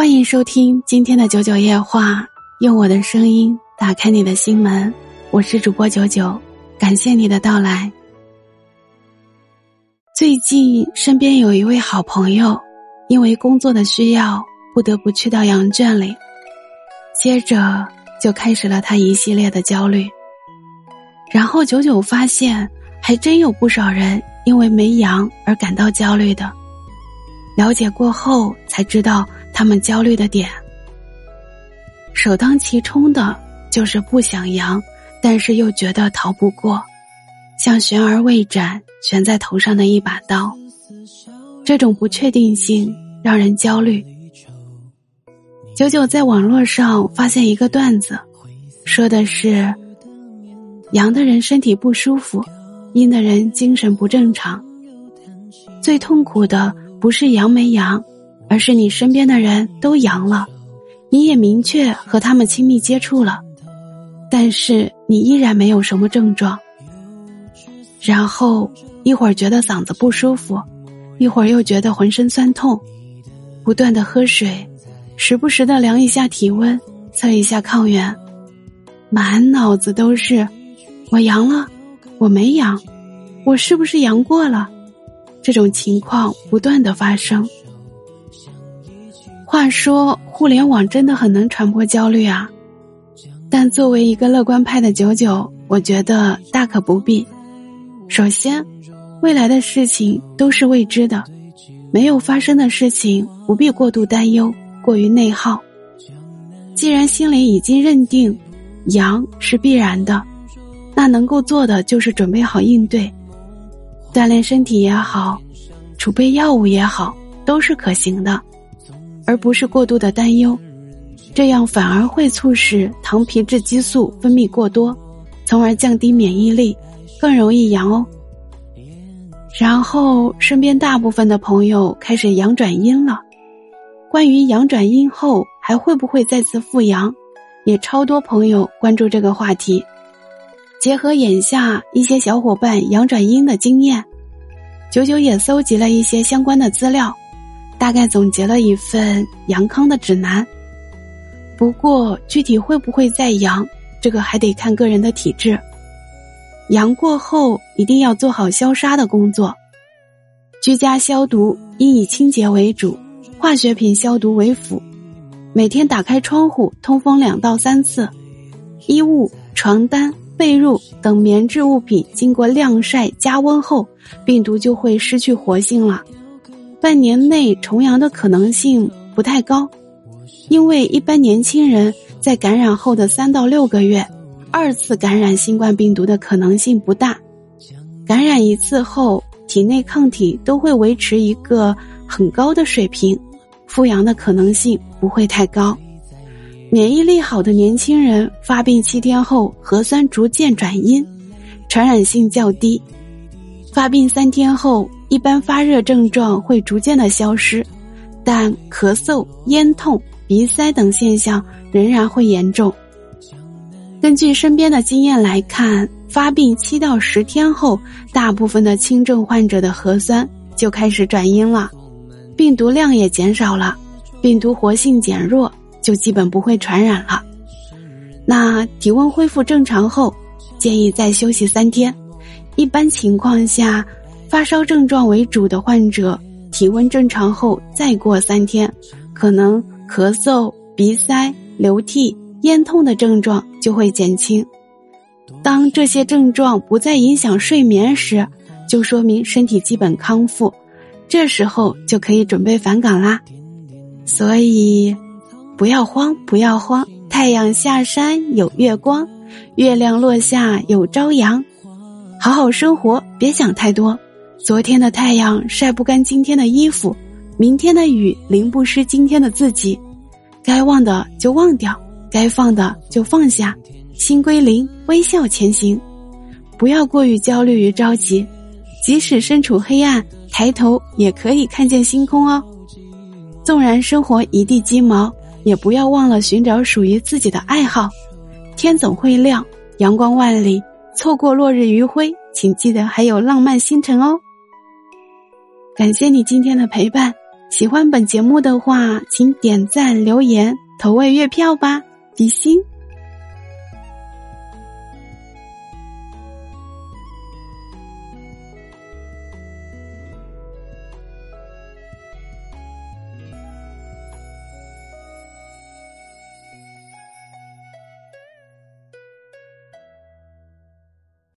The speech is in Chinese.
欢迎收听今天的九九夜话，用我的声音打开你的心门。我是主播九九，感谢你的到来。最近身边有一位好朋友，因为工作的需要，不得不去到羊圈里，接着就开始了他一系列的焦虑。然后九九发现，还真有不少人因为没羊而感到焦虑的。了解过后才知道。他们焦虑的点，首当其冲的就是不想阳，但是又觉得逃不过，像悬而未斩、悬在头上的一把刀。这种不确定性让人焦虑。九九在网络上发现一个段子，说的是阳的人身体不舒服，阴的人精神不正常。最痛苦的不是阳没阳。而是你身边的人都阳了，你也明确和他们亲密接触了，但是你依然没有什么症状。然后一会儿觉得嗓子不舒服，一会儿又觉得浑身酸痛，不断的喝水，时不时的量一下体温，测一下抗原，满脑子都是我阳了，我没阳，我是不是阳过了？这种情况不断的发生。话说，互联网真的很能传播焦虑啊！但作为一个乐观派的九九，我觉得大可不必。首先，未来的事情都是未知的，没有发生的事情不必过度担忧、过于内耗。既然心里已经认定阳是必然的，那能够做的就是准备好应对，锻炼身体也好，储备药物也好，都是可行的。而不是过度的担忧，这样反而会促使糖皮质激素分泌过多，从而降低免疫力，更容易阳哦。然后身边大部分的朋友开始阳转阴了，关于阳转阴后还会不会再次复阳，也超多朋友关注这个话题。结合眼下一些小伙伴阳转阴的经验，九九也搜集了一些相关的资料。大概总结了一份阳康的指南，不过具体会不会再阳，这个还得看个人的体质。阳过后一定要做好消杀的工作，居家消毒应以清洁为主，化学品消毒为辅。每天打开窗户通风两到三次，衣物、床单、被褥等棉质物品经过晾晒加温后，病毒就会失去活性了。半年内重阳的可能性不太高，因为一般年轻人在感染后的三到六个月，二次感染新冠病毒的可能性不大。感染一次后，体内抗体都会维持一个很高的水平，复阳的可能性不会太高。免疫力好的年轻人发病七天后核酸逐渐转阴，传染性较低。发病三天后。一般发热症状会逐渐的消失，但咳嗽、咽痛、鼻塞等现象仍然会严重。根据身边的经验来看，发病七到十天后，大部分的轻症患者的核酸就开始转阴了，病毒量也减少了，病毒活性减弱，就基本不会传染了。那体温恢复正常后，建议再休息三天。一般情况下。发烧症状为主的患者，体温正常后再过三天，可能咳嗽、鼻塞、流涕、咽痛的症状就会减轻。当这些症状不再影响睡眠时，就说明身体基本康复，这时候就可以准备返岗啦。所以，不要慌，不要慌，太阳下山有月光，月亮落下有朝阳，好好生活，别想太多。昨天的太阳晒不干今天的衣服，明天的雨淋不湿今天的自己。该忘的就忘掉，该放的就放下，心归零，微笑前行。不要过于焦虑与着急，即使身处黑暗，抬头也可以看见星空哦。纵然生活一地鸡毛，也不要忘了寻找属于自己的爱好。天总会亮，阳光万里，错过落日余晖，请记得还有浪漫星辰哦。感谢你今天的陪伴，喜欢本节目的话，请点赞、留言、投喂月票吧，比心。